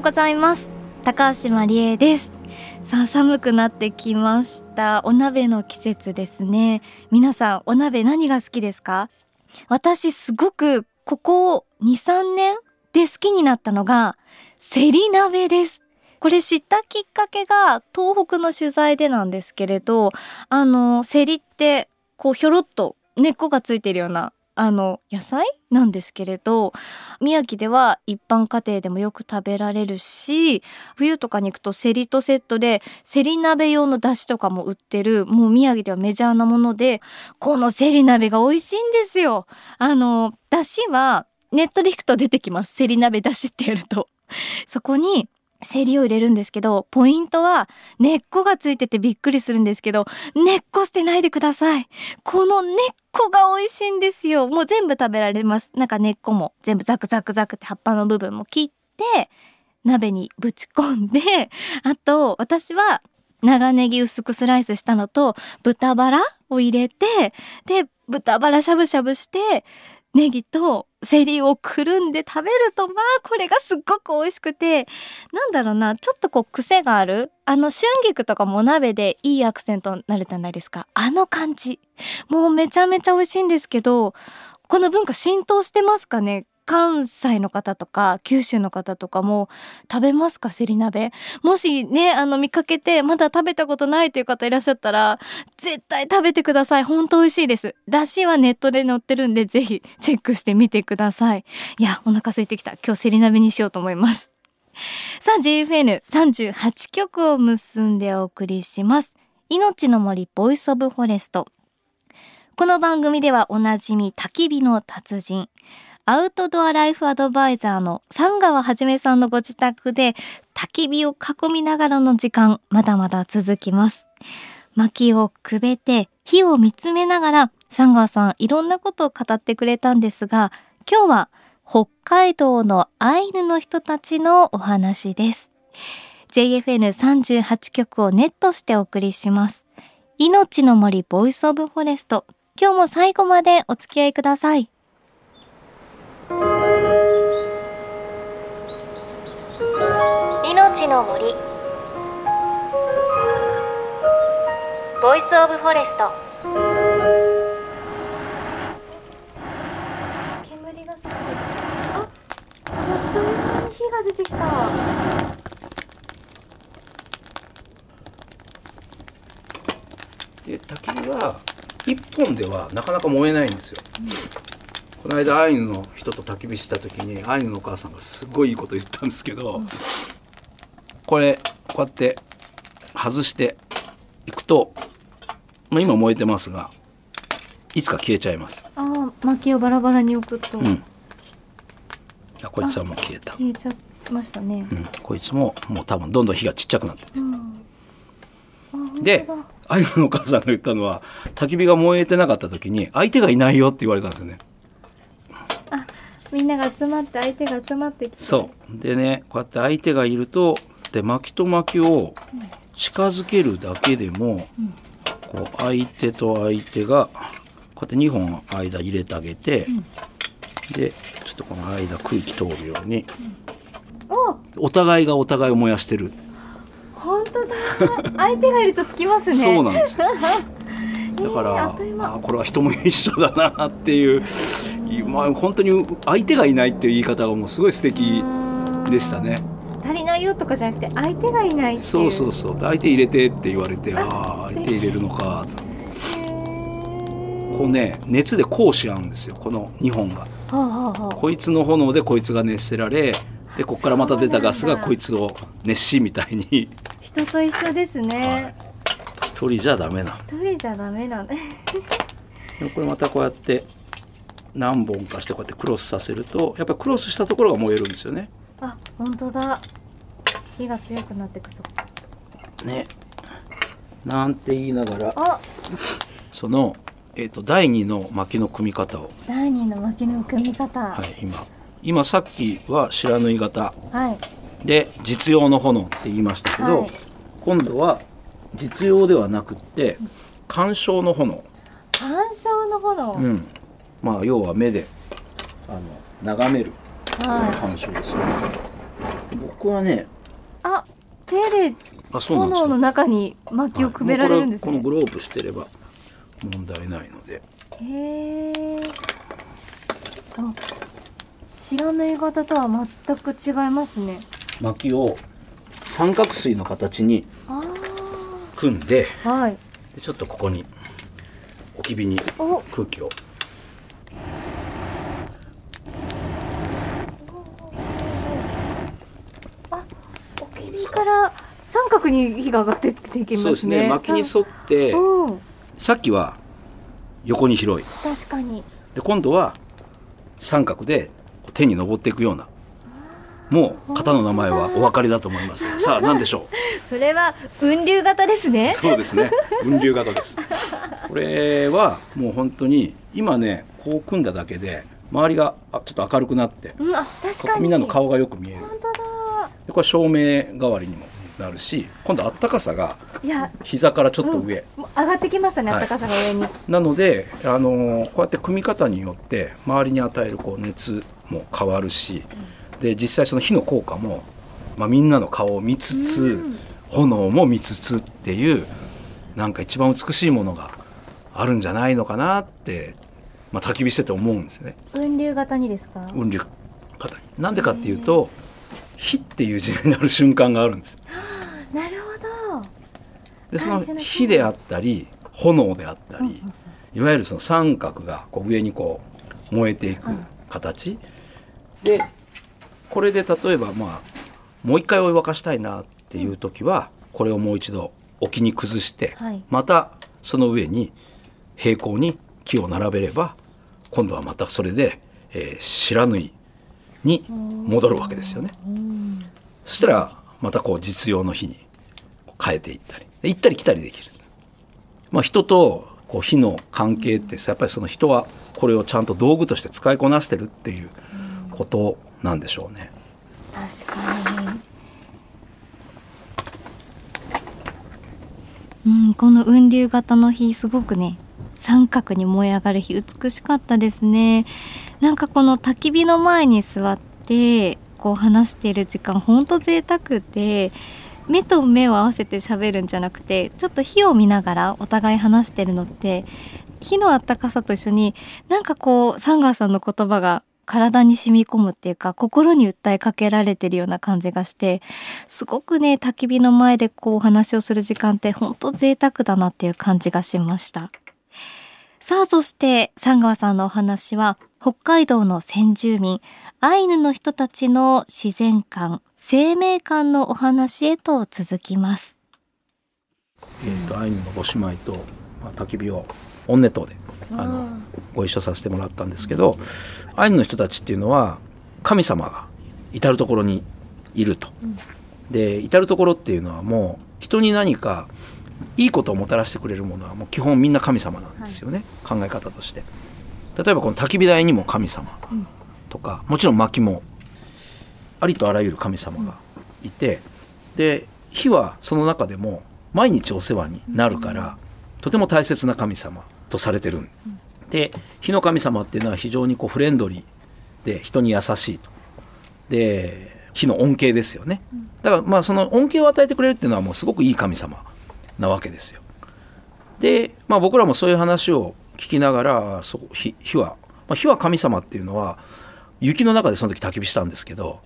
うございます。高橋真理恵です。さあ寒くなってきました。お鍋の季節ですね。皆さんお鍋何が好きですか？私すごくここ2、3年で好きになったのがセリ鍋です。これ知ったきっかけが東北の取材でなんですけれどあのセリってこうひょろっと根っこがついてるようなあの野菜なんですけれど宮城では一般家庭でもよく食べられるし冬とかに行くとセリとセットでセリ鍋用の出汁とかも売ってるもう宮城ではメジャーなものでこのセリ鍋が美味しいんですよ。あの出汁はネットで引くと出てきます。セリ鍋出汁ってやると。そこにセリを入れるんですけど、ポイントは根っこがついててびっくりするんですけど、根っこ捨てないでください。この根っこが美味しいんですよ。もう全部食べられます。なんか根っこも全部ザクザクザクって葉っぱの部分も切って、鍋にぶち込んで、あと私は長ネギ薄くスライスしたのと豚バラを入れて、で、豚バラしゃぶしゃぶして、ネギとセリをくるんで食べるとまあこれがすっごく美味しくてなんだろうなちょっとこう癖があるあの春菊とかも鍋でいいアクセントになるじゃないですか。あの感じ。もうめちゃめちゃ美味しいんですけどこの文化浸透してますかね？関西の方とか九州の方とかも食べますかセリ鍋？もしねあの見かけてまだ食べたことないという方いらっしゃったら絶対食べてください。本当美味しいです。だしはネットで載ってるんでぜひチェックしてみてください。いやお腹空いてきた。今日セリ鍋にしようと思います。さあ JFN38 曲を結んでお送りします。命の森 Voice of Forest。この番組ではおなじみ焚き火の達人アウトドアライフアドバイザーの三川はじめさんのご自宅で焚き火を囲みながらの時間まだまだ続きます。薪をくべて火を見つめながら寒川さんいろんなことを語ってくれたんですが今日は北海道のアイヌの人たちのお話です。JFN38 曲をネットしてお送りします。命の森 Voice of Forest 今日も最後までお付き合いください。命の森。 Voice of Forest 煙がすごい。あやっと今に火が出てきた。で焚き火は一本ではなかなか燃えないんですよ、うんこの間アイヌの人と焚き火した時にアイヌのお母さんがすごいいいこと言ったんですけど、うん、これこうやって外していくと、まあ、今燃えてますがいつか消えちゃいます。ああ薪をバラバラに置くと、うん、あこいつはもう消えた。消えちゃいましたね、うん、こいつももう多分どんどん火がちっちゃくなってて、でアイヌのお母さんが言ったのは焚き火が燃えてなかった時に相手がいないよって言われたんですよね。みんなが集まって相手が集まってきて。そう。でねこうやって相手がいるとで薪と薪を近づけるだけでも、うん、こう相手と相手がこうやって2本間入れてあげて、うん、でちょっとこの間空気通るように、うん、お互いがお互いを燃やしてる。本当だ。相手がいるとつきますね。そうなんです。だから、えー、あこれは人も一緒だなっていうまあ、本当に相手がいないっていう言い方がもうすごい素敵でしたね。足りないよとかじゃなくて相手がいないそうそうそう。相手入れてって言われてああ相手入れるのか。こうね熱でこうし合うんですよ。この2本が、はあはあ、こいつの炎でこいつが熱せられでここからまた出たガスがこいつを熱しみたいに。人と一緒ですね、はい、一人じゃダメな。一人じゃダメな。でもこれまたこうやって何本かしてこうやってクロスさせるとやっぱりクロスしたところが燃えるんですよねあ本当だ。火が強くなってくそね。なんて言いながらその、えーと、第2の薪の組み方を。第2の薪の組み方。はい今。今さっきは白縫い型、はい、で実用の炎って言いましたけど、はい、今度は実用ではなくって鑑賞の炎。鑑賞の炎、うん、まあ要は目であの眺める。はい鑑賞ですよね。僕はねあ手であそうなんですよ。炎の中に薪をくべられるんですね、はいもうこれこのグローブしてれば問題ないので。へえあ知らない型とは全く違いますね。薪を三角錐の形にあ組んであはい。でちょっとここに置き火にお。空気を置き火から三角に火が上がってっていきますね。そうですね。薪に沿ってうん。さっきは横に広い。確かに。で今度は三角で手に登っていくような。もう型の名前はお分かりだと思います。が さあ何でしょそれは雲流型ですうね。そうですね。雲流型です。これはもう本当に今ねこう組んだだけで周りがあちょっと明るくなってうんあ確かに。みんなの顔がよく見える。本当だでこれ照明代わりにもなるし今度あったかさが膝からちょっと上、もう上がってきましたね、はい。暖かさが上に。なので、あのーこうやって組み方によって周りに与えるこう熱も変わるし、で実際その火の効果も、まあ、みんなの顔を見つつ、うん。炎も見つつっていうなんか一番美しいものがあるんじゃないのかなって、まあ、焚き火してて思うんですね。雲流型にですか？雲流方に。なんでかっていうと火っていう字になる瞬間があるんです。なるほど。でその火であったり炎であったり、いわゆるその三角がこう上にこう燃えていく形、でこれで例えばまあもう一回お湯沸かしたいなっていう時はこれをもう一度沖に崩して、はい。またその上に平行に木を並べれば今度はまたそれで、えー白縫いに戻るわけですよね。そしたらまたこう実用の火に変えていったり行ったり来たりできる。まあ、人とこう火の関係ってやっぱりその人はこれをちゃんと道具として使いこなしてるっていうことなんでしょうね。確かにうんこの雲流型の日すごくね三角に燃え上がる日美しかったですね。なんかこの焚き火の前に座ってこう話している時間ほんと贅沢で目と目を合わせて喋るんじゃなくてちょっと火を見ながらお互い話してるのって火のあったかさと一緒になんかこうサンガーさんの言葉が体に染み込むっていうか心に訴えかけられてるような感じがしてすごくね焚き火の前でこうお話をする時間って本当贅沢だなっていう感じがしました。さあそして三川さんのお話は北海道の先住民アイヌの人たちの自然観生命観のお話へと続きます。えー、とアイヌのご姉妹と、まあ、焚き火をオンネ島であのご一緒させてもらったんですけどアイヌの人たちっていうのは神様が至る所にいると。で至る所っていうのはもう人に何かいいことをもたらしてくれるものはもう基本みんな神様なんですよね、考え方として。例えばこの焚き火台にも神様うん。とかもちろん薪もありとあらゆる神様がいてで火はその中でも毎日お世話になるから、とても大切な神様とされてるん。で火の神様っていうのは非常にこうフレンドリーで人に優しいと。で火の恩恵ですよね。だからまあその恩恵を与えてくれるっていうのはもうすごくいい神様なわけですよ。で、まあ、僕らもそういう話を聞きながらそ火火は、まあ、火は神様っていうのは雪の中でその時焚き火したんですけど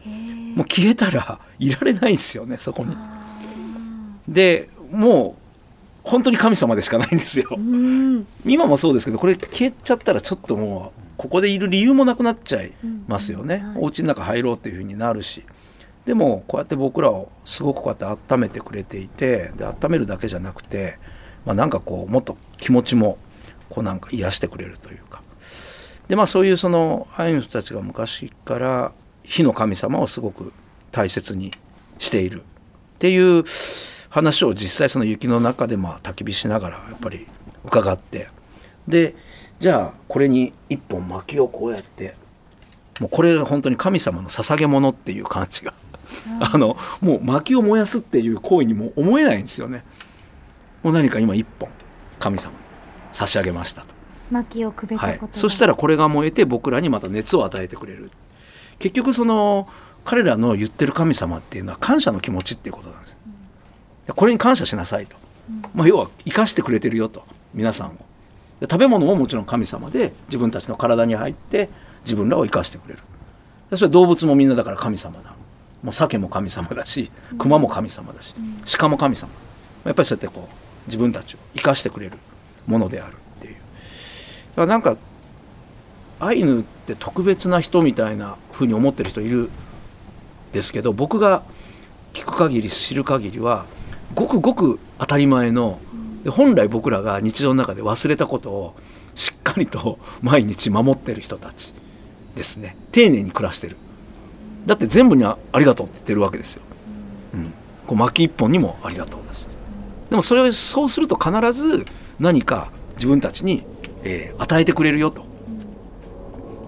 もう消えたらいられないんですよねそこに。でもう本当に神様でしかないんですよ。うん。今もそうですけどこれ消えちゃったらちょっともうここでいる理由もなくなっちゃいますよね、うん。はい。お家の中入ろうっていうふうになるしでもこうやって僕らをすごくこうやって温めてくれていてで温めるだけじゃなくて、まあ、なんかこうもっと気持ちもこうなんか癒してくれるというか。でまあそういうそのアイヌ人たちが昔から火の神様をすごく大切にしているっていう話を実際その雪の中でまあ焚き火しながらやっぱり伺って。でじゃあこれに一本薪をこうやってもうこれが本当に神様の捧げ物っていう感じが あのもう薪を燃やすっていう行為にも思えないんですよね。もう何か今一本神様に差し上げましたと。薪をくべたこと、はい、そしたらこれが燃えて僕らにまた熱を与えてくれる。結局その彼らの言ってる神様っていうのは感謝の気持ちっていうことなんです、うん、これに感謝しなさいと、うん、まあ、要は生かしてくれてるよと。皆さんを。食べ物ももちろん神様で自分たちの体に入って自分らを生かしてくれる。それは動物もみんなだから神様だもう鮭も神様だし熊も神様だし、鹿も神様。やっぱりそうやってこう自分たちを生かしてくれるものであるっていう。だからなんかアイヌって特別な人みたいなふうに思ってる人いるですけど僕が聞く限り知る限りはごくごく当たり前の本来僕らが日常の中で忘れたことをしっかりと毎日守ってる人たちですね。丁寧に暮らしてるだって全部にありがとうって言ってるわけですよ、うん、こう薪一本にもありがとうだし。でもそれをそうすると必ず何か自分たちに、えー、与えてくれるよと。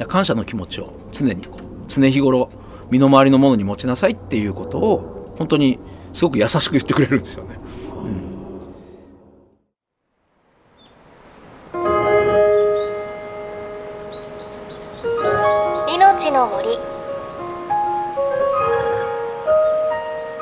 感謝の気持ちを常にこう常日頃身の回りのものに持ちなさいっていうことを本当にすごく優しく言ってくれるんですよね。命の森。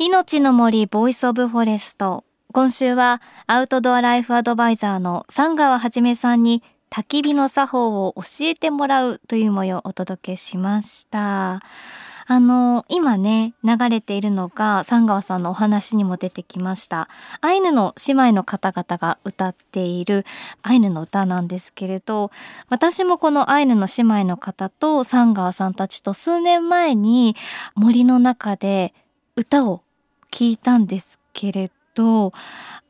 命の森 Voice of Forest 今週はアウトドアライフアドバイザーの三川はじめさんに焚き火の作法を教えてもらうという模様をお届けしました。あの今ね流れているのが寒川さんのお話にも出てきました。アイヌの姉妹の方々が歌っているアイヌの歌なんですけれど私もこのアイヌの姉妹の方と三川さんたちと数年前に森の中で歌を聞いたんですけれど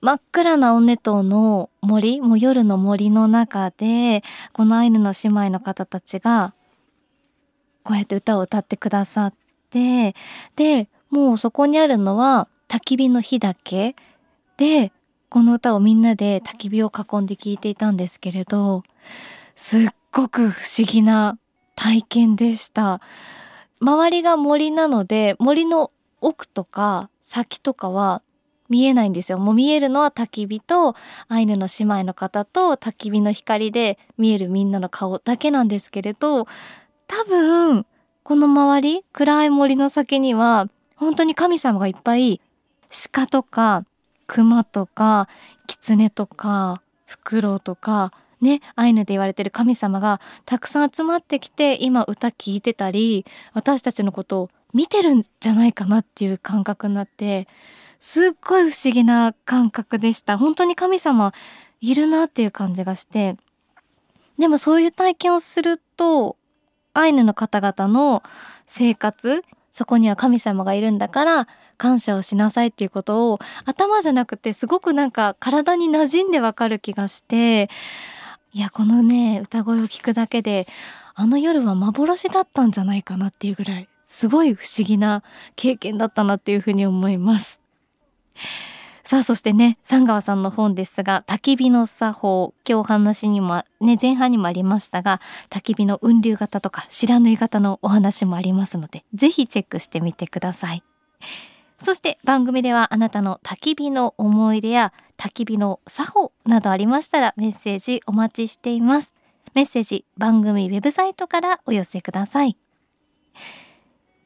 真っ暗なオネ島の森もう夜の森の中でこのアイヌの姉妹の方たちがこうやって歌を歌ってくださってでもうそこにあるのは焚き火の火だけ。でこの歌をみんなで焚き火を囲んで聴いていたんですけれどすっごく不思議な体験でした。周りが森なので森の奥とか先とかは見えないんですよ。もう見えるのは焚き火とアイヌの姉妹の方と焚き火の光で見えるみんなの顔だけなんですけれど多分、この周り、暗い森の先には、本当に神様がいっぱい、鹿とか、熊とか、狐とか、フクロウとか、ね、アイヌで言われてる神様がたくさん集まってきて今歌聴いてたり私たちのことを見てるんじゃないかなっていう感覚になってすっごい不思議な感覚でした。本当に神様いるなっていう感じがして。でもそういう体験をするとアイヌの方々の生活そこには神様がいるんだから感謝をしなさいっていうことを頭じゃなくてすごくなんか体に馴染んでわかる気がしていやこのね歌声を聞くだけであの夜は幻だったんじゃないかなっていうぐらい。すごい不思議な経験だったなっていうふうに思います。さあそしてね三川さんの本ですが焚き火の作法今日お話にもね前半にもありましたが焚き火の雲龍型とか不知火型のお話もありますのでぜひチェックしてみてください。そして番組ではあなたの焚き火の思い出や焚き火の作法などありましたらメッセージお待ちしています。メッセージ番組ウェブサイトからお寄せください。